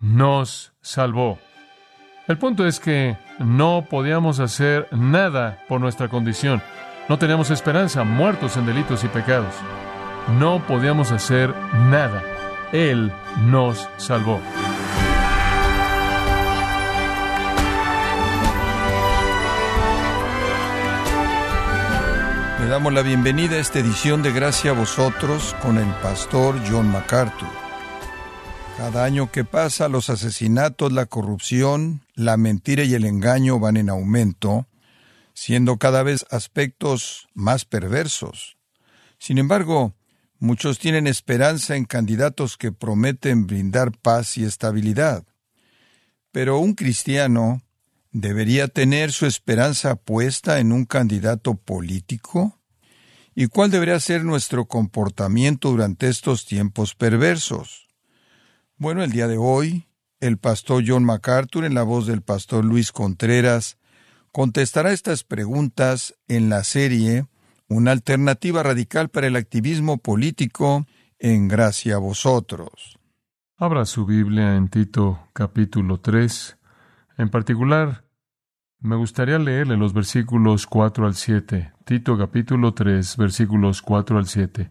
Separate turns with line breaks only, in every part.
nos salvó. El punto es que no podíamos hacer nada por nuestra condición. No teníamos esperanza, muertos en delitos y pecados. No podíamos hacer nada. Él nos salvó.
Le damos la bienvenida a esta edición de Gracia a vosotros con el pastor John MacArthur. Cada año que pasa, los asesinatos, la corrupción, la mentira y el engaño van en aumento, siendo cada vez aspectos más perversos. Sin embargo, muchos tienen esperanza en candidatos que prometen brindar paz y estabilidad. Pero un cristiano debería tener su esperanza puesta en un candidato político. ¿Y cuál debería ser nuestro comportamiento durante estos tiempos perversos? Bueno, el día de hoy, el pastor John MacArthur, en la voz del pastor Luis Contreras, contestará estas preguntas en la serie Una alternativa radical para el activismo político en gracia a vosotros.
Abra su Biblia en Tito capítulo 3. En particular, me gustaría leerle los versículos 4 al 7. Tito capítulo 3, versículos 4 al 7.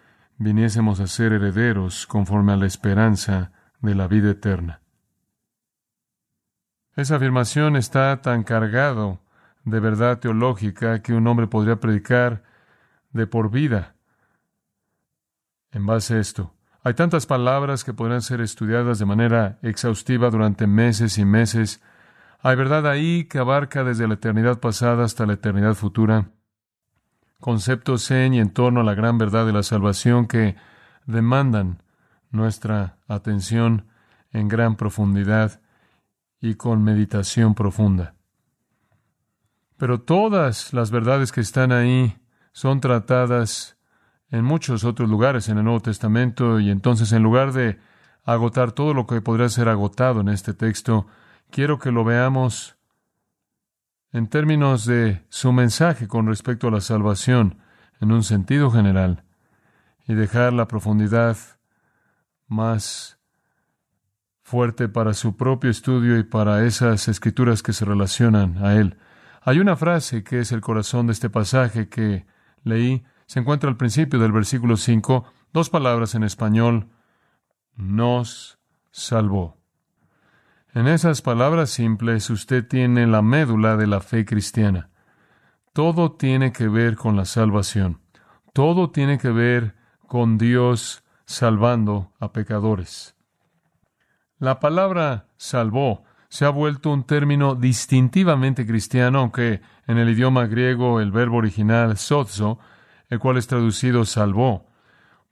viniésemos a ser herederos conforme a la esperanza de la vida eterna. Esa afirmación está tan cargado de verdad teológica que un hombre podría predicar de por vida en base a esto. Hay tantas palabras que podrían ser estudiadas de manera exhaustiva durante meses y meses. Hay verdad ahí que abarca desde la eternidad pasada hasta la eternidad futura conceptos en y en torno a la gran verdad de la salvación que demandan nuestra atención en gran profundidad y con meditación profunda. Pero todas las verdades que están ahí son tratadas en muchos otros lugares en el Nuevo Testamento y entonces en lugar de agotar todo lo que podría ser agotado en este texto, quiero que lo veamos en términos de su mensaje con respecto a la salvación en un sentido general y dejar la profundidad más fuerte para su propio estudio y para esas escrituras que se relacionan a él. Hay una frase que es el corazón de este pasaje que leí, se encuentra al principio del versículo 5, dos palabras en español, nos salvó. En esas palabras simples usted tiene la médula de la fe cristiana. Todo tiene que ver con la salvación. Todo tiene que ver con Dios salvando a pecadores. La palabra salvó se ha vuelto un término distintivamente cristiano, aunque en el idioma griego el verbo original sozo, el cual es traducido salvó,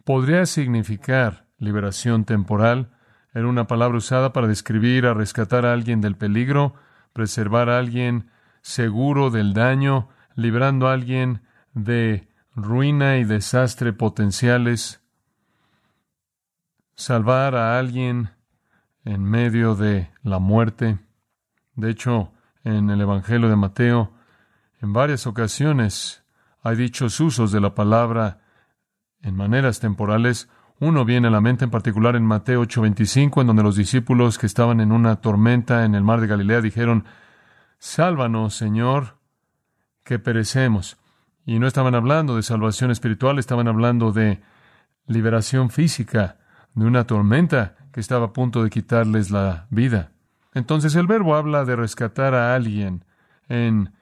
podría significar liberación temporal, era una palabra usada para describir a rescatar a alguien del peligro, preservar a alguien seguro del daño, librando a alguien de ruina y desastre potenciales, salvar a alguien en medio de la muerte. De hecho, en el Evangelio de Mateo, en varias ocasiones hay dichos usos de la palabra en maneras temporales uno viene a la mente en particular en Mateo 8:25, en donde los discípulos que estaban en una tormenta en el mar de Galilea dijeron, Sálvanos, Señor, que perecemos. Y no estaban hablando de salvación espiritual, estaban hablando de liberación física, de una tormenta que estaba a punto de quitarles la vida. Entonces el verbo habla de rescatar a alguien en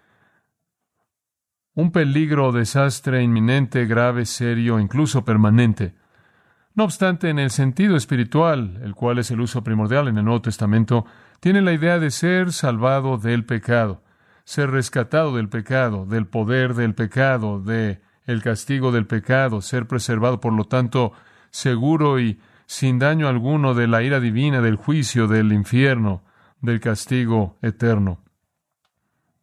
un peligro o desastre inminente, grave, serio, incluso permanente. No obstante, en el sentido espiritual, el cual es el uso primordial en el Nuevo Testamento, tiene la idea de ser salvado del pecado, ser rescatado del pecado, del poder del pecado, de el castigo del pecado, ser preservado, por lo tanto, seguro y sin daño alguno de la ira divina, del juicio, del infierno, del castigo eterno.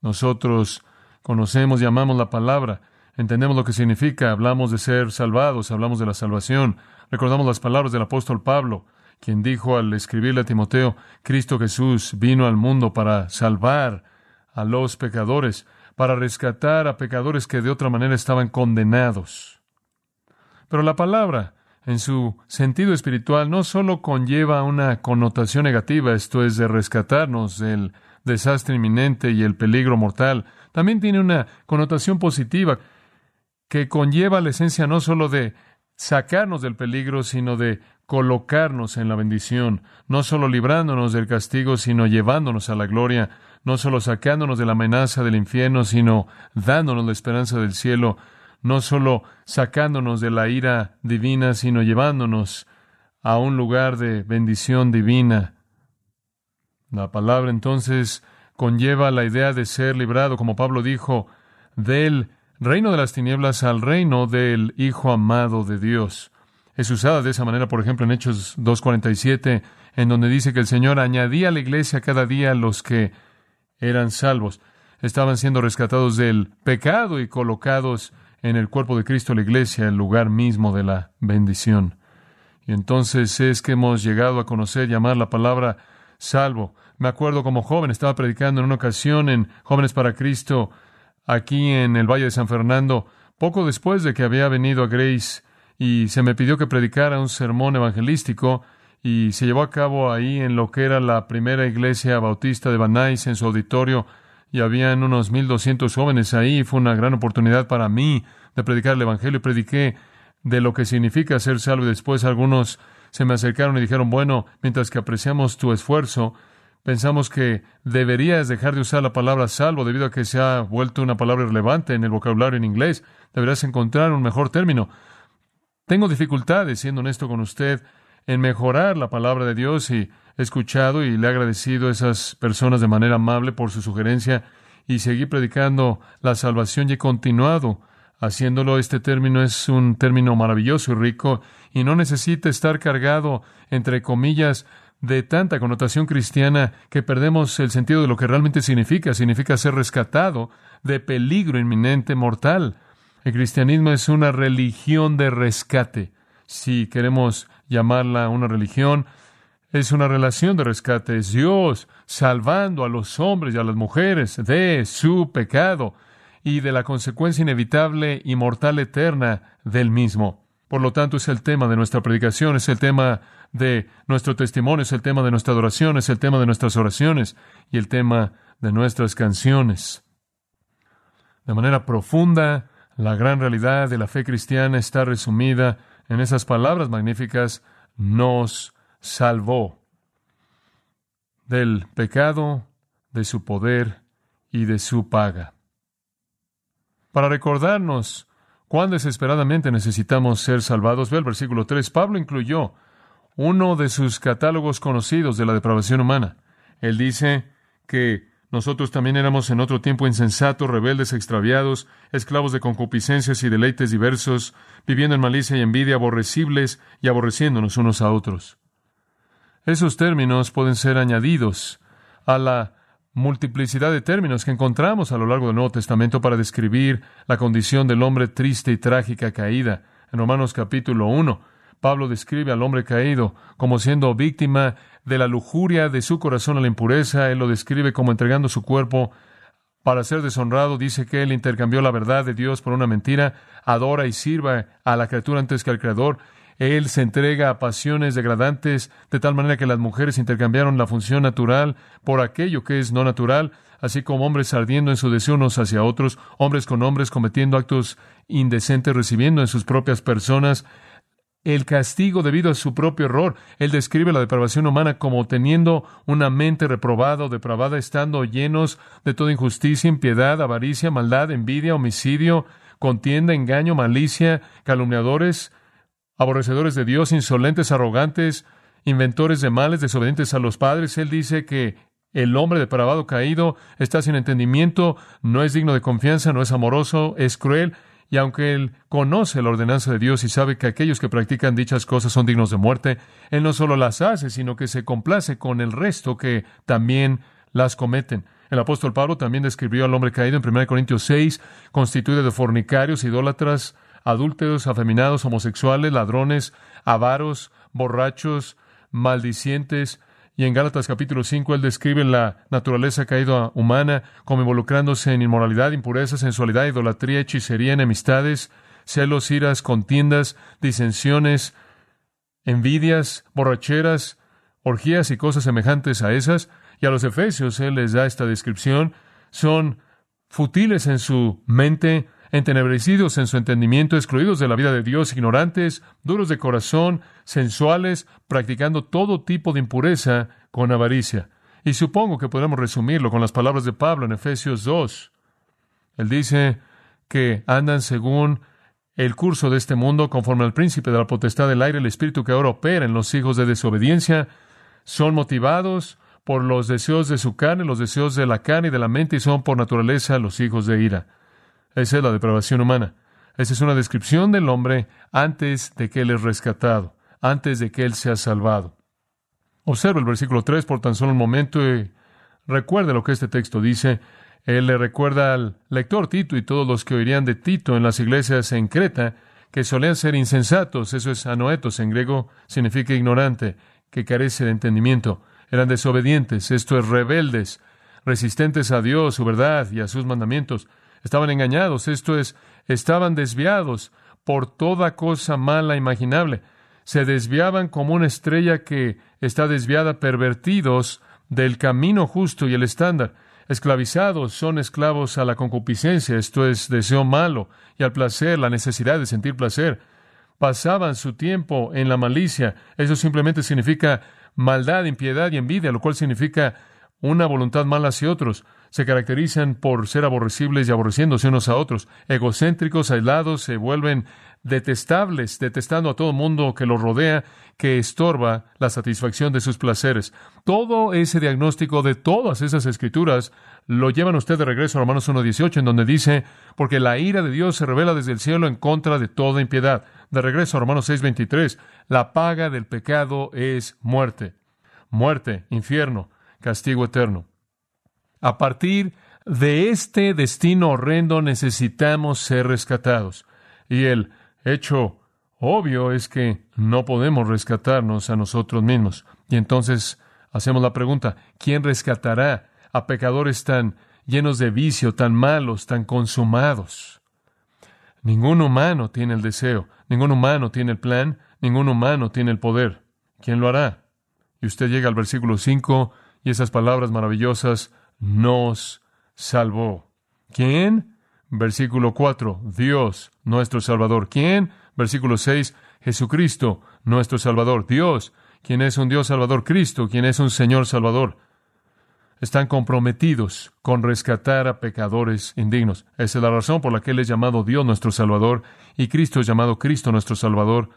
Nosotros conocemos y amamos la palabra, entendemos lo que significa, hablamos de ser salvados, hablamos de la salvación, recordamos las palabras del apóstol Pablo, quien dijo al escribirle a Timoteo, Cristo Jesús vino al mundo para salvar a los pecadores, para rescatar a pecadores que de otra manera estaban condenados. Pero la palabra, en su sentido espiritual, no solo conlleva una connotación negativa, esto es de rescatarnos del desastre inminente y el peligro mortal, también tiene una connotación positiva que conlleva la esencia no solo de sacarnos del peligro, sino de colocarnos en la bendición, no solo librándonos del castigo, sino llevándonos a la gloria, no solo sacándonos de la amenaza del infierno, sino dándonos la esperanza del cielo, no solo sacándonos de la ira divina, sino llevándonos a un lugar de bendición divina. La palabra entonces conlleva la idea de ser librado, como Pablo dijo, del reino de las tinieblas al reino del Hijo amado de Dios. Es usada de esa manera, por ejemplo, en Hechos 2.47, en donde dice que el Señor añadía a la iglesia cada día los que eran salvos. Estaban siendo rescatados del pecado y colocados en el cuerpo de Cristo, la iglesia, el lugar mismo de la bendición. Y entonces es que hemos llegado a conocer, llamar la palabra salvo. Me acuerdo como joven, estaba predicando en una ocasión en Jóvenes para Cristo, aquí en el Valle de San Fernando, poco después de que había venido a Grace, y se me pidió que predicara un sermón evangelístico, y se llevó a cabo ahí en lo que era la primera iglesia bautista de Banais, en su auditorio, y habían unos mil doscientos jóvenes ahí, fue una gran oportunidad para mí de predicar el Evangelio, y prediqué de lo que significa ser salvo, y después algunos se me acercaron y dijeron, bueno, mientras que apreciamos tu esfuerzo, pensamos que deberías dejar de usar la palabra salvo debido a que se ha vuelto una palabra irrelevante en el vocabulario en inglés. Deberías encontrar un mejor término. Tengo dificultades, siendo honesto con usted, en mejorar la palabra de Dios y he escuchado y le he agradecido a esas personas de manera amable por su sugerencia y seguí predicando la salvación y he continuado haciéndolo. Este término es un término maravilloso y rico y no necesita estar cargado, entre comillas, de tanta connotación cristiana que perdemos el sentido de lo que realmente significa. Significa ser rescatado de peligro inminente mortal. El cristianismo es una religión de rescate. Si queremos llamarla una religión, es una relación de rescate. Es Dios salvando a los hombres y a las mujeres de su pecado y de la consecuencia inevitable y mortal eterna del mismo. Por lo tanto, es el tema de nuestra predicación, es el tema de nuestro testimonio, es el tema de nuestra adoración, es el tema de nuestras oraciones y el tema de nuestras canciones. De manera profunda, la gran realidad de la fe cristiana está resumida en esas palabras magníficas, nos salvó del pecado, de su poder y de su paga. Para recordarnos cuán desesperadamente necesitamos ser salvados, ve el versículo 3, Pablo incluyó uno de sus catálogos conocidos de la depravación humana. Él dice que nosotros también éramos en otro tiempo insensatos, rebeldes, extraviados, esclavos de concupiscencias y deleites diversos, viviendo en malicia y envidia, aborrecibles y aborreciéndonos unos a otros. Esos términos pueden ser añadidos a la multiplicidad de términos que encontramos a lo largo del Nuevo Testamento para describir la condición del hombre triste y trágica caída. En Romanos capítulo 1, Pablo describe al hombre caído como siendo víctima de la lujuria de su corazón a la impureza. Él lo describe como entregando su cuerpo para ser deshonrado. Dice que él intercambió la verdad de Dios por una mentira, adora y sirva a la criatura antes que al Creador. Él se entrega a pasiones degradantes, de tal manera que las mujeres intercambiaron la función natural por aquello que es no natural, así como hombres ardiendo en su deseo unos hacia otros, hombres con hombres cometiendo actos indecentes, recibiendo en sus propias personas el castigo debido a su propio error. Él describe la depravación humana como teniendo una mente reprobada o depravada, estando llenos de toda injusticia, impiedad, avaricia, maldad, envidia, homicidio, contienda, engaño, malicia, calumniadores, aborrecedores de Dios, insolentes, arrogantes, inventores de males, desobedientes a los padres. Él dice que el hombre depravado caído está sin entendimiento, no es digno de confianza, no es amoroso, es cruel y aunque él conoce la ordenanza de Dios y sabe que aquellos que practican dichas cosas son dignos de muerte, él no solo las hace, sino que se complace con el resto que también las cometen. El apóstol Pablo también describió al hombre caído en 1 Corintios 6, constituido de fornicarios, idólatras, adúlteros, afeminados, homosexuales, ladrones, avaros, borrachos, maldicientes, y en Gálatas capítulo 5 él describe la naturaleza caída humana como involucrándose en inmoralidad, impureza, sensualidad, idolatría, hechicería, enemistades, celos, iras, contiendas, disensiones, envidias, borracheras, orgías y cosas semejantes a esas. Y a los efesios él les da esta descripción. Son futiles en su mente, entenebrecidos en su entendimiento, excluidos de la vida de Dios, ignorantes, duros de corazón, sensuales, practicando todo tipo de impureza con avaricia. Y supongo que podemos resumirlo con las palabras de Pablo en Efesios 2. Él dice que andan según el curso de este mundo, conforme al príncipe de la potestad del aire, el espíritu que ahora opera en los hijos de desobediencia, son motivados por los deseos de su carne, los deseos de la carne y de la mente, y son por naturaleza los hijos de ira. Esa es la depravación humana. Esa es una descripción del hombre antes de que él es rescatado, antes de que él sea salvado. Observa el versículo 3 por tan solo un momento y recuerde lo que este texto dice. Él le recuerda al lector Tito y todos los que oirían de Tito en las iglesias en Creta que solían ser insensatos, eso es anoetos en griego, significa ignorante, que carece de entendimiento. Eran desobedientes, esto es rebeldes, resistentes a Dios, su verdad y a sus mandamientos. Estaban engañados, esto es, estaban desviados por toda cosa mala imaginable. Se desviaban como una estrella que está desviada, pervertidos del camino justo y el estándar. Esclavizados son esclavos a la concupiscencia, esto es deseo malo, y al placer, la necesidad de sentir placer. Pasaban su tiempo en la malicia. Eso simplemente significa maldad, impiedad y envidia, lo cual significa una voluntad mala hacia otros se caracterizan por ser aborrecibles y aborreciéndose unos a otros, egocéntricos, aislados, se vuelven detestables, detestando a todo mundo que los rodea, que estorba la satisfacción de sus placeres. Todo ese diagnóstico de todas esas escrituras lo llevan usted de regreso a Romanos 1.18, en donde dice, porque la ira de Dios se revela desde el cielo en contra de toda impiedad. De regreso a Romanos 6.23, la paga del pecado es muerte. Muerte, infierno, castigo eterno. A partir de este destino horrendo necesitamos ser rescatados. Y el hecho obvio es que no podemos rescatarnos a nosotros mismos. Y entonces hacemos la pregunta, ¿quién rescatará a pecadores tan llenos de vicio, tan malos, tan consumados? Ningún humano tiene el deseo, ningún humano tiene el plan, ningún humano tiene el poder. ¿Quién lo hará? Y usted llega al versículo 5 y esas palabras maravillosas, nos salvó. ¿Quién? Versículo 4, Dios, nuestro Salvador. ¿Quién? Versículo 6, Jesucristo, nuestro Salvador. Dios, quien es un Dios Salvador. Cristo, quien es un Señor Salvador. Están comprometidos con rescatar a pecadores indignos. Esa es la razón por la que Él es llamado Dios nuestro Salvador y Cristo es llamado Cristo nuestro Salvador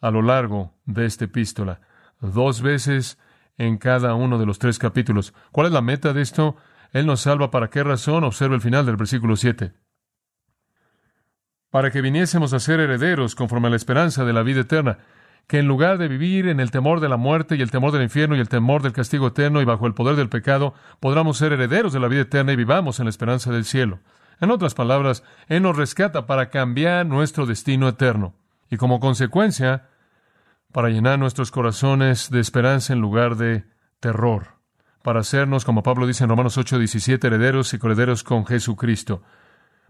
a lo largo de esta epístola. Dos veces en cada uno de los tres capítulos. ¿Cuál es la meta de esto? Él nos salva para qué razón? Observa el final del versículo 7. Para que viniésemos a ser herederos conforme a la esperanza de la vida eterna, que en lugar de vivir en el temor de la muerte y el temor del infierno y el temor del castigo eterno y bajo el poder del pecado, podamos ser herederos de la vida eterna y vivamos en la esperanza del cielo. En otras palabras, Él nos rescata para cambiar nuestro destino eterno. Y como consecuencia, para llenar nuestros corazones de esperanza en lugar de terror, para hacernos, como Pablo dice en Romanos 8, 17, herederos y coherederos con Jesucristo,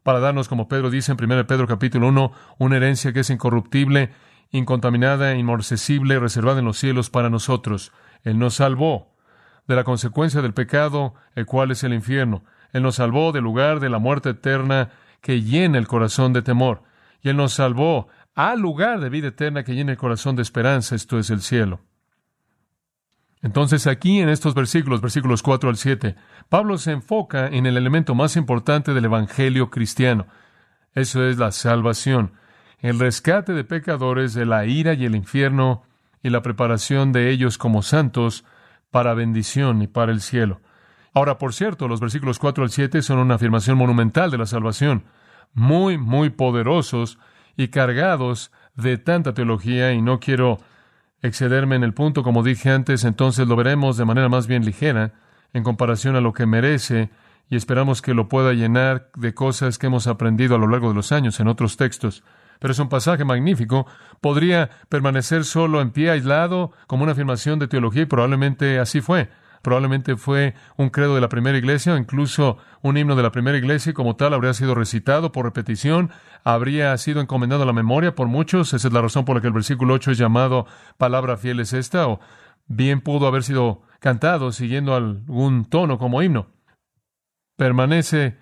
para darnos, como Pedro dice en 1 Pedro capítulo 1, una herencia que es incorruptible, incontaminada, inmarcesible, reservada en los cielos para nosotros. Él nos salvó de la consecuencia del pecado, el cual es el infierno. Él nos salvó del lugar de la muerte eterna que llena el corazón de temor. Y Él nos salvó al lugar de vida eterna que llena el corazón de esperanza, esto es el cielo. Entonces aquí en estos versículos, versículos 4 al 7, Pablo se enfoca en el elemento más importante del Evangelio cristiano. Eso es la salvación, el rescate de pecadores de la ira y el infierno y la preparación de ellos como santos para bendición y para el cielo. Ahora, por cierto, los versículos 4 al 7 son una afirmación monumental de la salvación. muy, muy poderosos y cargados de tanta teología y no quiero excederme en el punto, como dije antes, entonces lo veremos de manera más bien ligera en comparación a lo que merece y esperamos que lo pueda llenar de cosas que hemos aprendido a lo largo de los años en otros textos. Pero es un pasaje magnífico. Podría permanecer solo en pie aislado como una afirmación de teología y probablemente así fue. Probablemente fue un credo de la primera iglesia o incluso un himno de la primera iglesia y como tal habría sido recitado por repetición, habría sido encomendado a la memoria por muchos. Esa es la razón por la que el versículo 8 es llamado palabra fiel es esta o bien pudo haber sido cantado siguiendo algún tono como himno. Permanece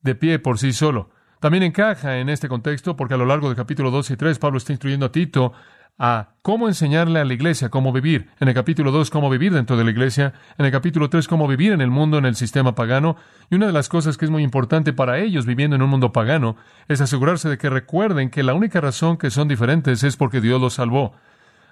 de pie por sí solo. También encaja en este contexto porque a lo largo del capítulo 2 y 3 Pablo está instruyendo a Tito a cómo enseñarle a la iglesia cómo vivir. En el capítulo 2, cómo vivir dentro de la iglesia. En el capítulo 3, cómo vivir en el mundo, en el sistema pagano. Y una de las cosas que es muy importante para ellos viviendo en un mundo pagano es asegurarse de que recuerden que la única razón que son diferentes es porque Dios los salvó.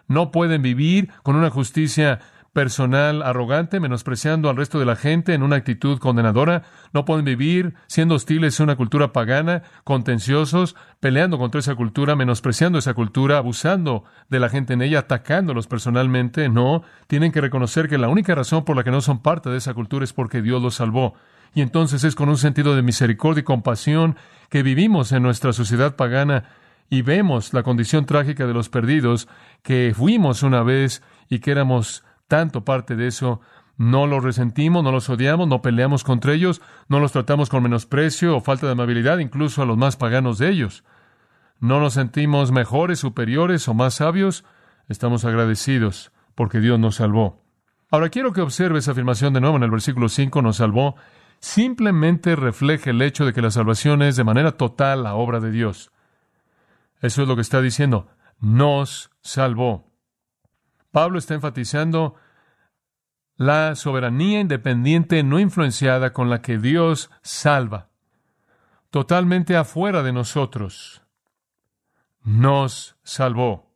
No pueden vivir con una justicia personal arrogante, menospreciando al resto de la gente en una actitud condenadora. No pueden vivir siendo hostiles a una cultura pagana, contenciosos, peleando contra esa cultura, menospreciando esa cultura, abusando de la gente en ella, atacándolos personalmente. No, tienen que reconocer que la única razón por la que no son parte de esa cultura es porque Dios los salvó. Y entonces es con un sentido de misericordia y compasión que vivimos en nuestra sociedad pagana y vemos la condición trágica de los perdidos que fuimos una vez y que éramos tanto parte de eso. No los resentimos, no los odiamos, no peleamos contra ellos, no los tratamos con menosprecio o falta de amabilidad, incluso a los más paganos de ellos. No nos sentimos mejores, superiores o más sabios. Estamos agradecidos porque Dios nos salvó. Ahora quiero que observe esa afirmación de nuevo en el versículo 5, nos salvó. Simplemente refleja el hecho de que la salvación es de manera total la obra de Dios. Eso es lo que está diciendo. Nos salvó. Pablo está enfatizando la soberanía independiente no influenciada con la que Dios salva, totalmente afuera de nosotros. Nos salvó.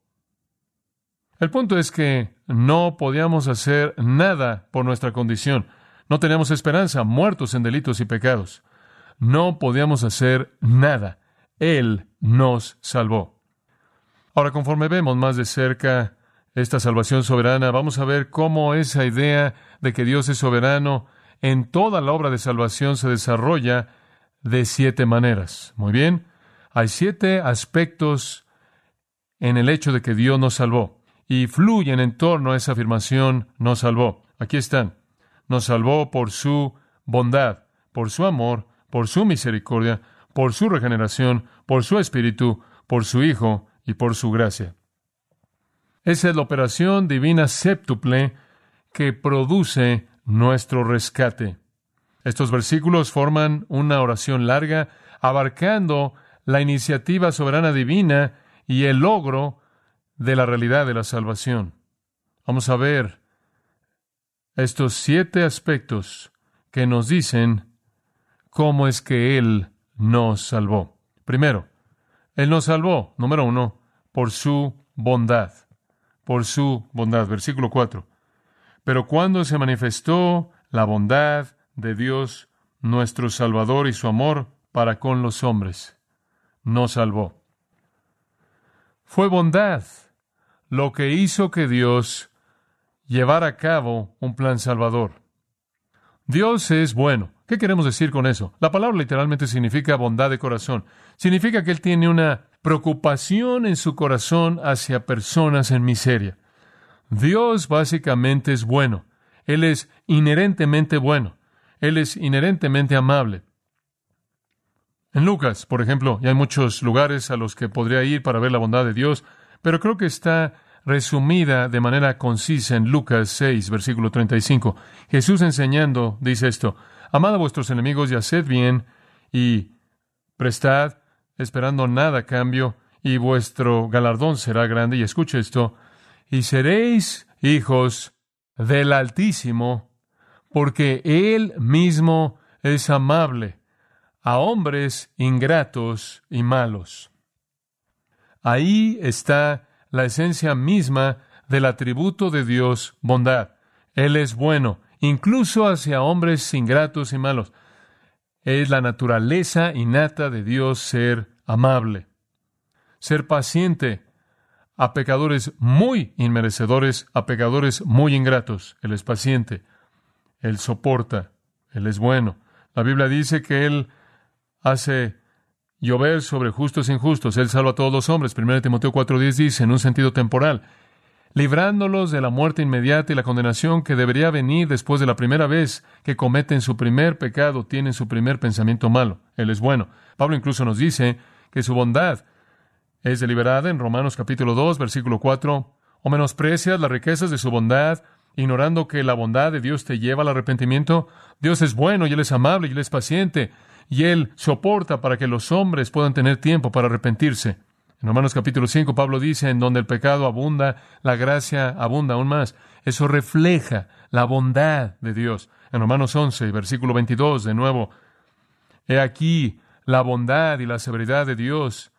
El punto es que no podíamos hacer nada por nuestra condición. No teníamos esperanza, muertos en delitos y pecados. No podíamos hacer nada. Él nos salvó. Ahora, conforme vemos más de cerca esta salvación soberana, vamos a ver cómo esa idea de que Dios es soberano en toda la obra de salvación se desarrolla de siete maneras. Muy bien, hay siete aspectos en el hecho de que Dios nos salvó y fluyen en torno a esa afirmación nos salvó. Aquí están. Nos salvó por su bondad, por su amor, por su misericordia, por su regeneración, por su espíritu, por su Hijo y por su gracia. Esa es la operación divina séptuple que produce nuestro rescate. Estos versículos forman una oración larga abarcando la iniciativa soberana divina y el logro de la realidad de la salvación. Vamos a ver estos siete aspectos que nos dicen cómo es que Él nos salvó. Primero, Él nos salvó, número uno, por su bondad por su bondad. Versículo 4. Pero cuando se manifestó la bondad de Dios, nuestro Salvador y su amor para con los hombres, nos salvó. Fue bondad lo que hizo que Dios llevara a cabo un plan salvador. Dios es bueno. ¿Qué queremos decir con eso? La palabra literalmente significa bondad de corazón. Significa que Él tiene una preocupación en su corazón hacia personas en miseria. Dios básicamente es bueno. Él es inherentemente bueno. Él es inherentemente amable. En Lucas, por ejemplo, y hay muchos lugares a los que podría ir para ver la bondad de Dios, pero creo que está resumida de manera concisa en Lucas 6, versículo 35. Jesús enseñando dice esto, Amad a vuestros enemigos y haced bien y prestad, esperando nada a cambio, y vuestro galardón será grande. Y escuche esto, y seréis hijos del Altísimo, porque Él mismo es amable a hombres ingratos y malos. Ahí está la esencia misma del atributo de Dios, bondad. Él es bueno, incluso hacia hombres ingratos y malos. Es la naturaleza innata de Dios ser amable, ser paciente a pecadores muy inmerecedores, a pecadores muy ingratos. Él es paciente, Él soporta, Él es bueno. La Biblia dice que Él hace llover sobre justos e injustos. Él salva a todos los hombres. 1 Timoteo 4.10 dice, en un sentido temporal, librándolos de la muerte inmediata y la condenación que debería venir después de la primera vez que cometen su primer pecado, tienen su primer pensamiento malo. Él es bueno. Pablo incluso nos dice que su bondad es deliberada en Romanos capítulo 2, versículo 4, o menosprecias las riquezas de su bondad, ignorando que la bondad de Dios te lleva al arrepentimiento. Dios es bueno y Él es amable y Él es paciente y Él soporta para que los hombres puedan tener tiempo para arrepentirse. En Romanos capítulo 5 Pablo dice, en donde el pecado abunda, la gracia abunda aún más. Eso refleja la bondad de Dios. En Romanos 11, versículo 22, de nuevo, he aquí la bondad y la severidad de Dios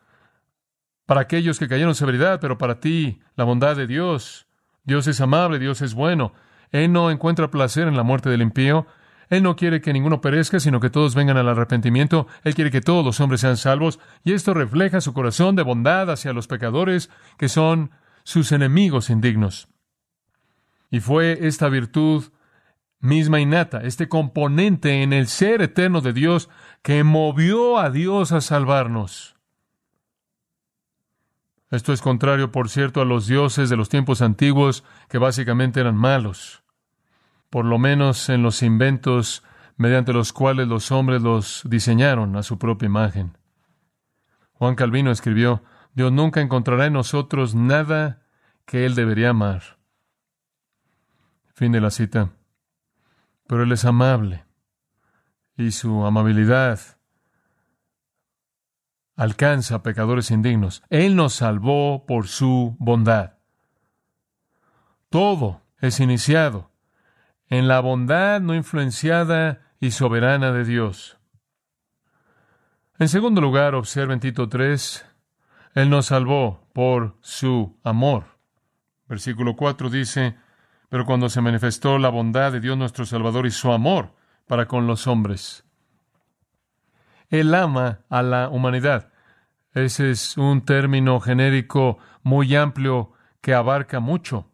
para aquellos que cayeron severidad, pero para ti la bondad de Dios. Dios es amable, Dios es bueno. Él no encuentra placer en la muerte del impío. Él no quiere que ninguno perezca, sino que todos vengan al arrepentimiento. Él quiere que todos los hombres sean salvos. Y esto refleja su corazón de bondad hacia los pecadores, que son sus enemigos indignos. Y fue esta virtud misma innata, este componente en el ser eterno de Dios, que movió a Dios a salvarnos. Esto es contrario, por cierto, a los dioses de los tiempos antiguos, que básicamente eran malos, por lo menos en los inventos mediante los cuales los hombres los diseñaron a su propia imagen. Juan Calvino escribió, Dios nunca encontrará en nosotros nada que Él debería amar. Fin de la cita. Pero Él es amable y su amabilidad alcanza a pecadores indignos. Él nos salvó por su bondad. Todo es iniciado en la bondad no influenciada y soberana de Dios. En segundo lugar, observen Tito 3, Él nos salvó por su amor. Versículo 4 dice, pero cuando se manifestó la bondad de Dios nuestro Salvador y su amor para con los hombres. Él ama a la humanidad. Ese es un término genérico muy amplio que abarca mucho.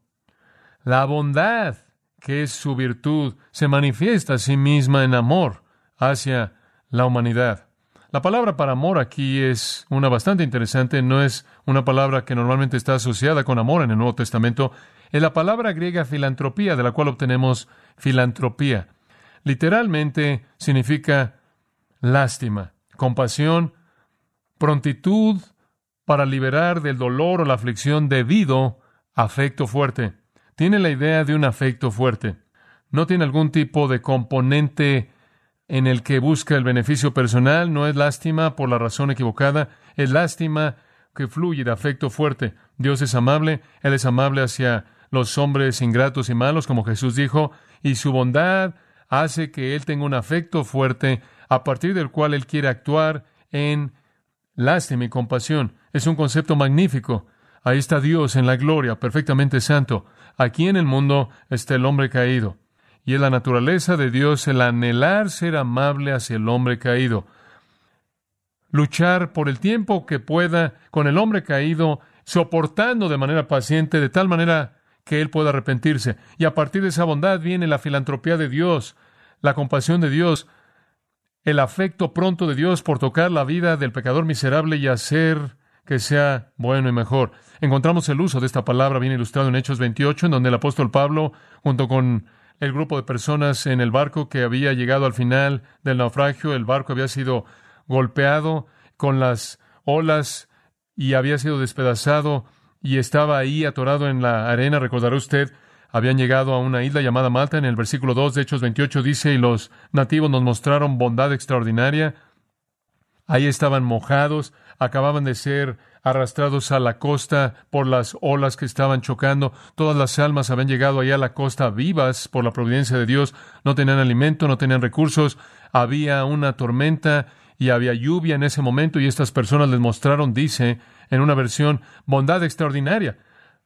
La bondad, que es su virtud, se manifiesta a sí misma en amor hacia la humanidad. La palabra para amor aquí es una bastante interesante, no es una palabra que normalmente está asociada con amor en el Nuevo Testamento, es la palabra griega filantropía, de la cual obtenemos filantropía. Literalmente significa lástima, compasión, prontitud para liberar del dolor o la aflicción debido a afecto fuerte. Tiene la idea de un afecto fuerte. No tiene algún tipo de componente en el que busca el beneficio personal, no es lástima por la razón equivocada, es lástima que fluye de afecto fuerte. Dios es amable, Él es amable hacia los hombres ingratos y malos, como Jesús dijo, y su bondad hace que Él tenga un afecto fuerte a partir del cual Él quiere actuar en lástima y compasión. Es un concepto magnífico. Ahí está Dios en la gloria, perfectamente santo. Aquí en el mundo está el hombre caído. Y es la naturaleza de Dios el anhelar ser amable hacia el hombre caído. Luchar por el tiempo que pueda con el hombre caído, soportando de manera paciente, de tal manera que él pueda arrepentirse. Y a partir de esa bondad viene la filantropía de Dios, la compasión de Dios, el afecto pronto de Dios por tocar la vida del pecador miserable y hacer que sea bueno y mejor. Encontramos el uso de esta palabra bien ilustrado en Hechos 28, en donde el apóstol Pablo, junto con el grupo de personas en el barco que había llegado al final del naufragio, el barco había sido golpeado con las olas y había sido despedazado y estaba ahí atorado en la arena, recordará usted, habían llegado a una isla llamada Malta. En el versículo 2 de Hechos 28 dice, y los nativos nos mostraron bondad extraordinaria. Ahí estaban mojados, acababan de ser arrastrados a la costa por las olas que estaban chocando. Todas las almas habían llegado allá a la costa vivas por la providencia de Dios. No tenían alimento, no tenían recursos. Había una tormenta y había lluvia en ese momento y estas personas les mostraron, dice en una versión, bondad extraordinaria.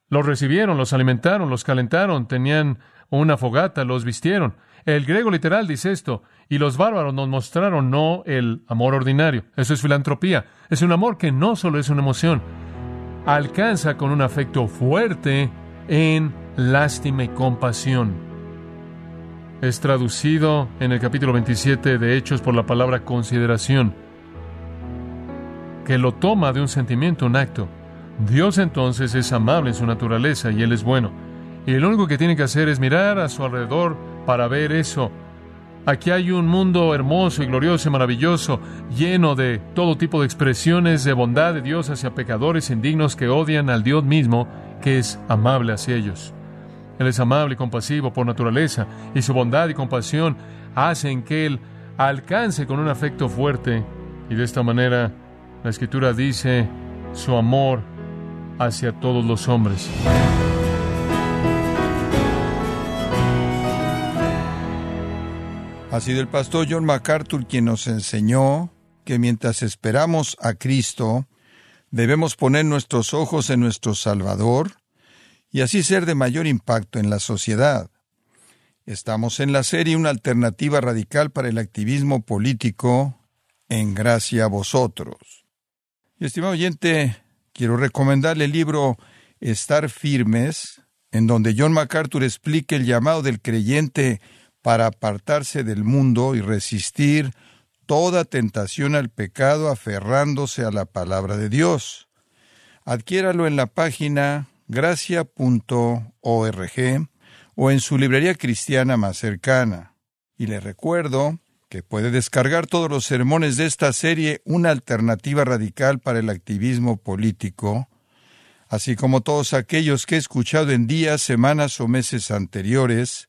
Los recibieron, los alimentaron, los calentaron, tenían una fogata los vistieron. El griego literal dice esto, y los bárbaros nos mostraron no el amor ordinario. Eso es filantropía. Es un amor que no solo es una emoción, alcanza con un afecto fuerte en lástima y compasión. Es traducido en el capítulo 27 de Hechos por la palabra consideración, que lo toma de un sentimiento, un acto. Dios entonces es amable en su naturaleza y Él es bueno. Y lo único que tiene que hacer es mirar a su alrededor para ver eso. Aquí hay un mundo hermoso y glorioso y maravilloso, lleno de todo tipo de expresiones de bondad de Dios hacia pecadores indignos que odian al Dios mismo, que es amable hacia ellos. Él es amable y compasivo por naturaleza, y su bondad y compasión hacen que Él alcance con un afecto fuerte, y de esta manera la Escritura dice su amor hacia todos los hombres.
Ha sido el pastor John MacArthur quien nos enseñó que mientras esperamos a Cristo, debemos poner nuestros ojos en nuestro Salvador y así ser de mayor impacto en la sociedad. Estamos en la serie Una alternativa radical para el activismo político en gracia a vosotros. Y estimado oyente, quiero recomendarle el libro Estar firmes, en donde John MacArthur explica el llamado del creyente para apartarse del mundo y resistir toda tentación al pecado aferrándose a la palabra de Dios. Adquiéralo en la página gracia.org o en su librería cristiana más cercana. Y le recuerdo que puede descargar todos los sermones de esta serie Una alternativa radical para el activismo político, así como todos aquellos que he escuchado en días, semanas o meses anteriores,